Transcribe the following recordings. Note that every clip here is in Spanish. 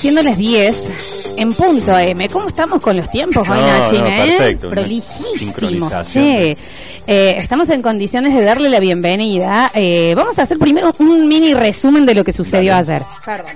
siendo las 10 en punto M. ¿Cómo estamos con los tiempos hoy, No, Nachi? no, eh? Prolijísimo. Che. Eh, estamos en condiciones de darle la bienvenida. Eh, vamos a hacer primero un mini resumen de lo que sucedió Dale. ayer. Perdón.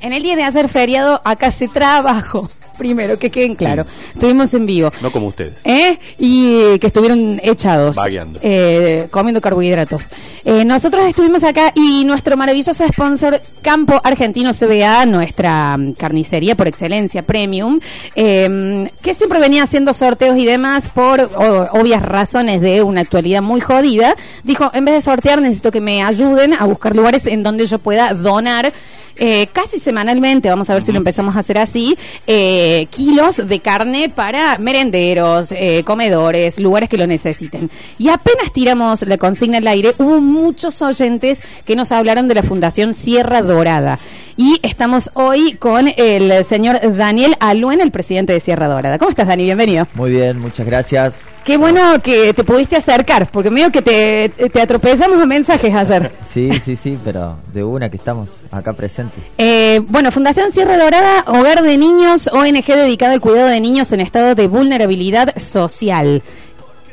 En el día de ayer feriado, acá se trabajó. Primero, que queden claro. Estuvimos en vivo. No como ustedes. ¿Eh? Y que estuvieron echados. Vagueando. eh, comiendo carbohidratos. Eh, nosotros estuvimos acá y nuestro maravilloso sponsor Campo Argentino CBA, nuestra mm, carnicería por excelencia premium, eh, que siempre venía haciendo sorteos y demás por o- obvias razones de una actualidad muy jodida, dijo, en vez de sortear necesito que me ayuden a buscar lugares en donde yo pueda donar eh, casi semanalmente, vamos a ver si lo empezamos a hacer así, eh, kilos de carne para merenderos, eh, comedores, lugares que lo necesiten. Y apenas tiramos la consigna al aire, hubo muchos oyentes que nos hablaron de la Fundación Sierra Dorada. Y estamos hoy con el señor Daniel Aluen, el presidente de Sierra Dorada. ¿Cómo estás, Dani? Bienvenido. Muy bien, muchas gracias. Qué bueno que te pudiste acercar, porque medio que te, te atropellamos a mensajes ayer. Sí, sí, sí, pero de una que estamos acá presentes. Eh, bueno, Fundación Sierra Dorada, Hogar de Niños, ONG dedicada al cuidado de niños en estado de vulnerabilidad social.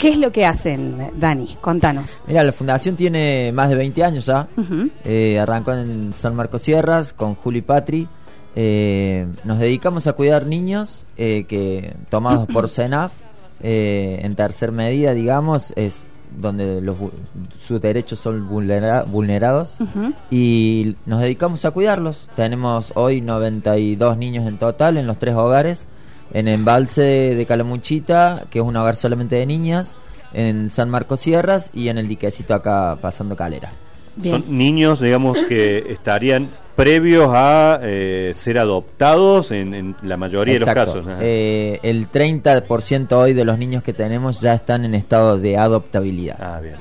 ¿Qué es lo que hacen, Dani? Contanos. Mira, la fundación tiene más de 20 años ya. Eh, arrancó en San Marcos Sierras con Juli Patri. Eh, nos dedicamos a cuidar niños eh, que tomados por CENAF eh, en tercer medida, digamos, es donde los, sus derechos son vulnera- vulnerados y nos dedicamos a cuidarlos. Tenemos hoy 92 niños en total en los tres hogares, en Embalse de Calamuchita, que es un hogar solamente de niñas, en San Marcos Sierras y en el diquecito acá pasando calera. Bien. Son niños, digamos, que estarían previos a eh, ser adoptados en, en la mayoría Exacto. de los casos. Eh, el 30% hoy de los niños que tenemos ya están en estado de adoptabilidad. ah, bien.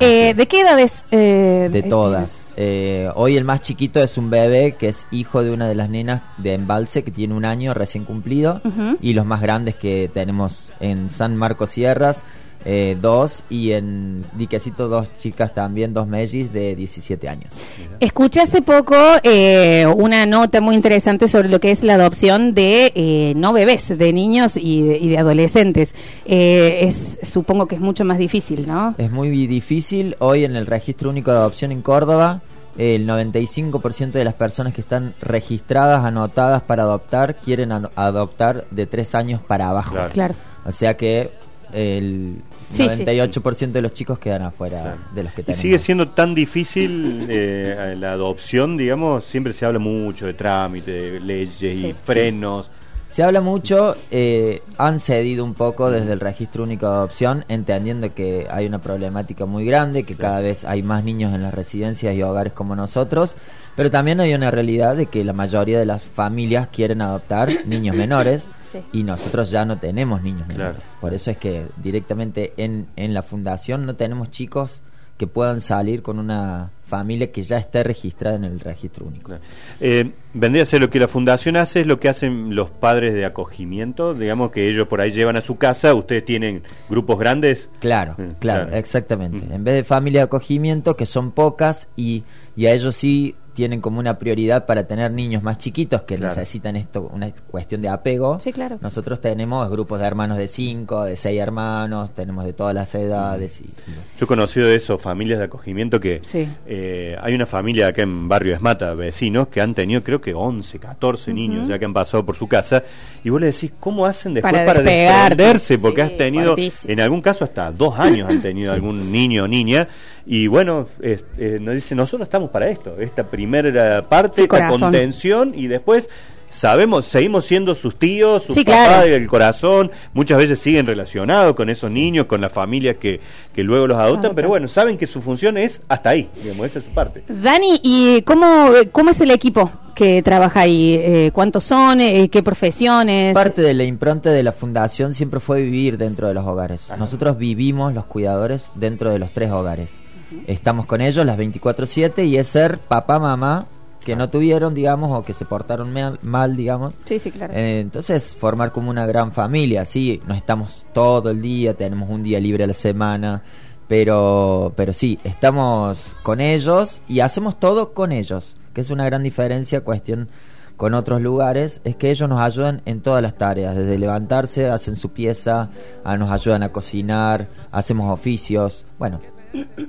Eh, ¿De qué edades? eh, De eh, todas. Eh, hoy el más chiquito es un bebé que es hijo de una de las nenas de Embalse que tiene un año recién cumplido. Y los más grandes que tenemos en San Marcos Sierras, eh, dos. Y en Diquecito, dos chicas también, dos mellis de 17 años. Escuché hace poco eh, una nota muy interesante sobre lo que es la adopción de eh, no bebés, de niños y de, y de adolescentes. Eh, es, supongo que es mucho más difícil, ¿no? Es muy difícil. Hoy en el registro único de adopción en Córdoba, el 95% de las personas que están registradas, anotadas para adoptar, quieren adoptar de tres años para abajo. Claro. Claro. O sea que el Sí, sí, 98% de los chicos quedan afuera Claro. de los que Y tenemos. sigue siendo tan difícil eh, la adopción, digamos, siempre se habla mucho de trámite, de leyes y Sí. frenos. Se habla mucho, eh, han cedido un poco desde el registro único de adopción, entendiendo que hay una problemática muy grande, que cada vez hay más niños en las residencias y hogares como nosotros, pero también hay una realidad de que la mayoría de las familias quieren adoptar niños menores Sí. y nosotros ya no tenemos niños Claro. menores. Por eso es que directamente en, en la fundación no tenemos chicos que puedan salir con una familia que ya esté registrada en el registro único. Eh, vendría a ser lo que la fundación hace, es lo que hacen los padres de acogimiento, digamos que ellos por ahí llevan a su casa, ustedes tienen grupos grandes. Claro, claro, claro. exactamente. Mm. En vez de familia de acogimiento, que son pocas, y, y a ellos sí tienen como una prioridad para tener niños más chiquitos que Claro. necesitan esto, una cuestión de apego. Sí, claro. Nosotros tenemos grupos de hermanos de cinco, de seis hermanos, tenemos de todas las edades. Y, Yo he conocido de eso, familias de acogimiento que Sí. eh, hay una familia acá en Barrio Esmata, vecinos, que han tenido creo que 11, 14 niños ya que han pasado por su casa y vos le decís, ¿cómo hacen después Para para, desprenderse? Porque Sí, has tenido, fuertísimo. en algún caso hasta dos años han tenido algún niño o niña y bueno, eh, nos dice, nosotros estamos para esto, esta primera parte, El esta contención y después... Sabemos, seguimos siendo sus tíos, sus Sí, papás claro. del corazón, muchas veces siguen relacionados con esos niños, con las familias que, que luego los adoptan, pero bueno, saben que su función es hasta ahí, digamos, esa es su parte. Dani, ¿y cómo, cómo es el equipo que trabaja ahí? Eh, ¿Cuántos son? Eh, ¿Qué profesiones? Parte de la impronta de la fundación siempre fue vivir dentro de los hogares. Ajá. Nosotros vivimos los cuidadores dentro de los tres hogares. Estamos con ellos las 24/7 y es ser papá, mamá, que no tuvieron, digamos, o que se portaron mal, mal, digamos. Sí, sí, claro. Eh, entonces, formar como una gran familia, sí, no estamos todo el día, tenemos un día libre a la semana, pero, pero sí, estamos con ellos y hacemos todo con ellos, que es una gran diferencia, cuestión con otros lugares es que ellos nos ayudan en todas las tareas, desde levantarse, hacen su pieza, a- nos ayudan a cocinar, hacemos oficios, bueno,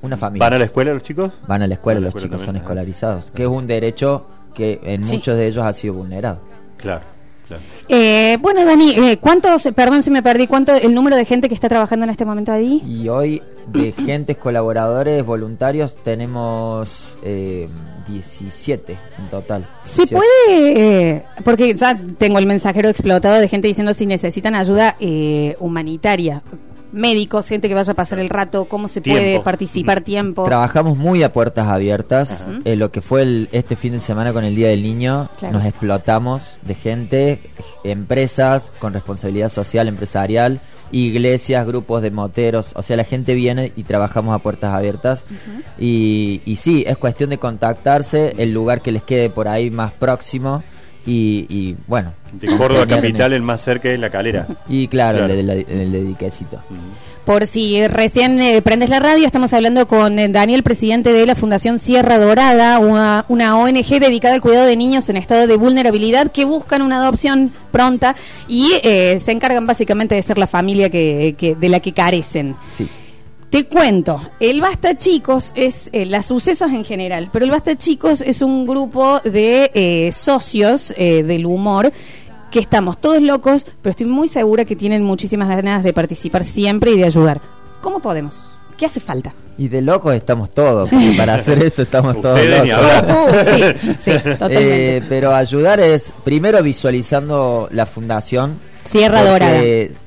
una familia. ¿Van a la escuela los chicos? Van a la escuela, a la los escuela chicos son también, ajá. escolarizados, que es un derecho que en Sí. muchos de ellos ha sido vulnerado. Claro, claro. Eh, bueno, Dani, eh, ¿cuántos, perdón si me perdí, cuánto el número de gente que está trabajando en este momento ahí? Y hoy de gentes colaboradores voluntarios tenemos eh, 17 en total. ¿Se 18. puede, eh, porque ya tengo el mensajero explotado de gente diciendo si necesitan ayuda eh, humanitaria, médicos, gente que vaya a pasar el rato, cómo se puede Tiempo. participar, tiempo. Trabajamos muy a puertas abiertas. Eh, lo que fue el- este fin de semana con el Día del Niño, Claro. nos explotamos de gente, empresas con responsabilidad social, empresarial, iglesias, grupos de moteros. O sea, la gente viene y trabajamos a puertas abiertas. y, y sí, es cuestión de contactarse, el lugar que les quede por ahí más próximo. Y, y, bueno, De Córdoba capital el más cerca es La Calera. Y claro, Claro. El, de, la- el de Diquecito. Ujú. Por si recién eh, prendes la radio, estamos hablando con eh, Daniel, presidente de la Fundación Sierra Dorada, una, una ONG dedicada al cuidado de niños en estado de vulnerabilidad que buscan una adopción pronta y eh, se encargan básicamente de ser la familia que, que- de la que carecen. Sí. Te cuento, el Basta Chicos es, eh, las sucesos en general, pero el Basta Chicos es un grupo de eh, socios eh, del humor que estamos todos locos, pero estoy muy segura que tienen muchísimas ganas de participar siempre y de ayudar. ¿Cómo podemos? ¿Qué hace falta? Y de locos estamos todos, porque para hacer esto estamos todos locos. Uh, sí, sí, totalmente. Eh, pero ayudar es primero visualizando la fundación. Sierra Dorada.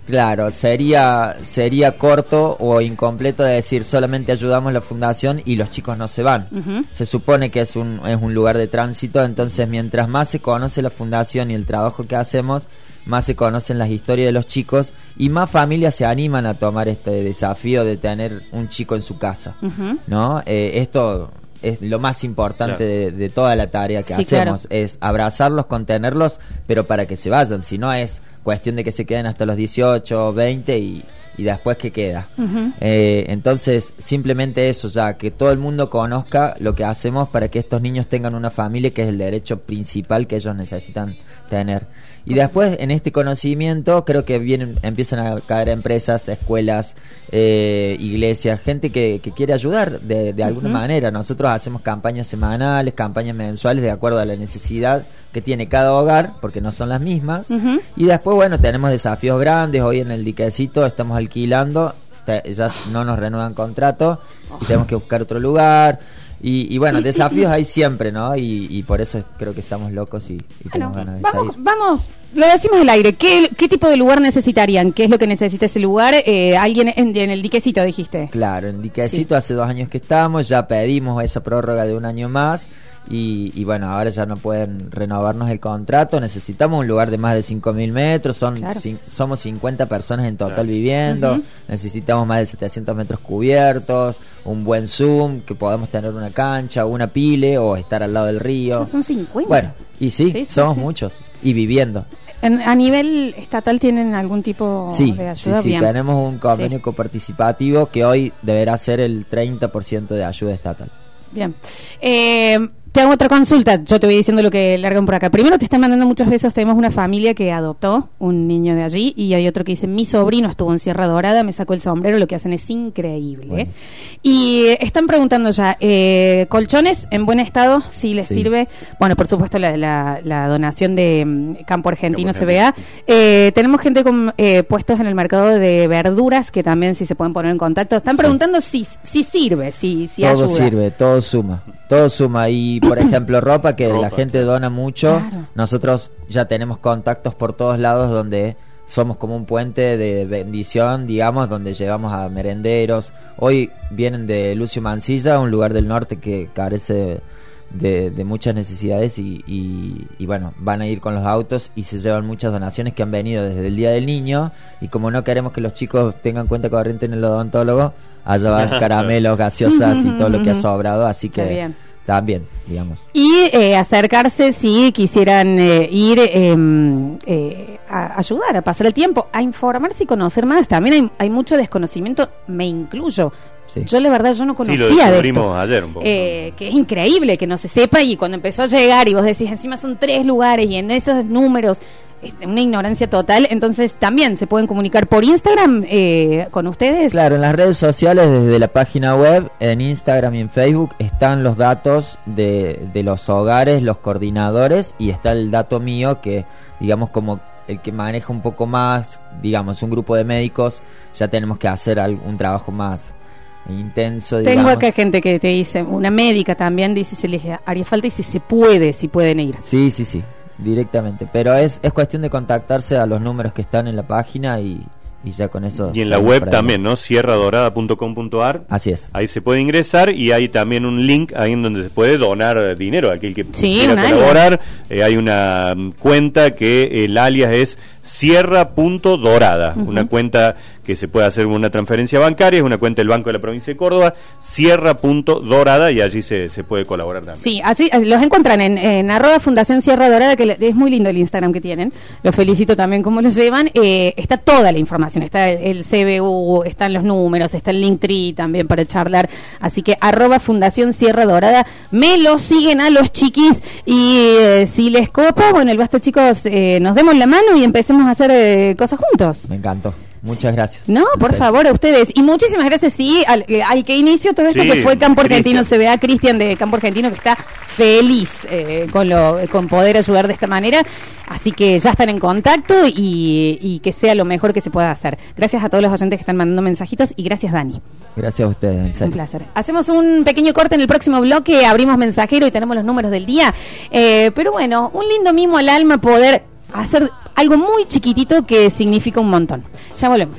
Claro, sería sería corto o incompleto de decir solamente ayudamos la fundación y los chicos no se van. Se supone que es un, es un lugar de tránsito, entonces mientras más se conoce la fundación y el trabajo que hacemos, más se conocen las historias de los chicos y más familias se animan a tomar este desafío de tener un chico en su casa. ¿no? Eh, esto es lo más importante Claro. de, de toda la tarea que Sí, hacemos, es abrazarlos, contenerlos, pero para que se vayan, si no es cuestión de que se queden hasta los 18, 20 y, y después que queda. Eh, entonces, simplemente eso, ya que todo el mundo conozca lo que hacemos para que estos niños tengan una familia, que es el derecho principal que ellos necesitan tener. Y después, en este conocimiento, creo que vienen, empiezan a caer empresas, escuelas, eh, iglesias, gente que, que quiere ayudar de, de alguna manera. Nosotros hacemos campañas semanales, campañas mensuales, de acuerdo a la necesidad que tiene cada hogar, porque no son las mismas. Y después, bueno, tenemos desafíos grandes. Hoy en el diquecito estamos alquilando, ya no nos renuevan contrato, y tenemos que buscar otro lugar. Y, y bueno, desafíos hay siempre, ¿no? Y, y por eso es- creo que estamos locos y, y tenemos ganas de vamos, salir. vamos, lo decimos al aire. ¿Qué, qué tipo de lugar necesitarían? ¿Qué es lo que necesita ese lugar? Eh, alguien en, en el diquecito, dijiste. Claro, en Diquecito hace dos años que estamos, ya pedimos esa prórroga de un año más y, y bueno, ahora ya no pueden renovarnos el contrato, necesitamos un lugar de más de 5.000 metros, son Claro. cin- somos 50 personas en total Claro. viviendo, Ujú. necesitamos más de 700 metros cubiertos, un buen Zoom, que podamos tener una cancha, una pile o estar al lado del río. Son 50. Bueno, y sí, Sí, sí, somos sí. muchos y viviendo. En- a nivel estatal tienen algún tipo Sí, de sí, ayuda. sí, Bien. tenemos un convenio Sí. coparticipativo que hoy deberá ser el 30% de ayuda estatal. Bien. Eh, te hago otra consulta. Yo te voy diciendo lo que largan por acá. Primero te están mandando muchos besos. Tenemos una familia que adoptó un niño de allí y hay otro que dice, mi sobrino estuvo en Sierra Dorada, me sacó el sombrero, lo que hacen es increíble. Y están preguntando ya, eh, colchones en buen estado, si les Sí. sirve. Bueno, por supuesto la, la- la donación de mm, Campo Argentino CBA. Argentino. Eh, tenemos gente con eh, puestos en el mercado de verduras que también si se pueden poner en contacto. Están Sí. preguntando si, si sirve, si, si todo ayuda. sirve, todo suma, todo suma. Y por ejemplo, ropa que la gente dona mucho, Claro. nosotros ya tenemos contactos por todos lados donde somos como un puente de bendición, digamos, donde llevamos a merenderos. Hoy vienen de Lucio Mancilla, un lugar del norte que carece de, de- muchas necesidades y, y- y bueno, van a ir con los autos y se llevan muchas donaciones que han venido desde el Día del Niño y como no queremos que los chicos tengan cuenta corriente en el odontólogo, allá van caramelos, gaseosas y todo lo que ha sobrado, así Está que bien. También, digamos. Y eh, acercarse si quisieran eh, ir em, eh, a ayudar, a pasar el tiempo, a informarse y conocer más. También hay, hay mucho desconocimiento, me incluyo. Sí. Yo la verdad yo no Sí, conocía lo de esto. ayer un poco. Eh, que es increíble que no se sepa y cuando empezó a llegar y vos decís encima son tres lugares y en esos números una ignorancia total entonces también se pueden comunicar por Instagram eh, con ustedes Claro, en las redes sociales, desde la página web, en Instagram y en Facebook, están los datos de, de los hogares, los coordinadores, y está el dato mío que, digamos, como el que maneja un poco más, digamos, un grupo de médicos, ya tenemos que hacer un trabajo más intenso. tengo digamos. acá gente que te dice una médica también dice si les haría falta y si se puede si pueden ir Sí, sí, sí, directamente. Pero es, es cuestión de contactarse a los números que están en la página y, y ya con eso. y en la web también. ¿no? sierradorada.com.ar. Así es. Ahí se puede ingresar y hay también un link ahí en donde se puede donar dinero a aquel que Sí, quiera colaborar. Eh, hay una cuenta que el alias es sierra.dorada, una cuenta que se puede hacer una transferencia bancaria, es una cuenta del Banco de la Provincia de Córdoba, sierra.dorada y allí se, se puede colaborar también. Sí, así así los encuentran en, en arroba Fundación Sierra Dorada, que es muy lindo el Instagram que tienen. Los felicito también cómo los llevan. Eh, está toda la información, está el, el CBU, están los números, está el Linktree también para charlar. Así que arroba Fundación Sierra Dorada, me lo siguen a los chiquis y eh, si les copa, bueno, el basta chicos, eh, nos demos la mano y empecemos a hacer eh, cosas juntos. Me encantó. Muchas gracias. No, por favor, a ustedes. Y muchísimas gracias, sí, al, eh, al que inició todo esto, Sí, que fue Campo Argentino Cristian. CBA, Cristian de Campo Argentino, que está feliz eh, con, lo, con poder ayudar de esta manera. Así que ya están en contacto y, y que sea lo mejor que se pueda hacer. Gracias a todos los oyentes que están mandando mensajitos y gracias, Dani. Gracias a ustedes, en Un placer. Hacemos un pequeño corte en el próximo bloque, abrimos mensajero y tenemos los números del día. Eh, pero bueno, un lindo mimo al alma poder hacer algo muy chiquitito que significa un montón. Ya volvemos.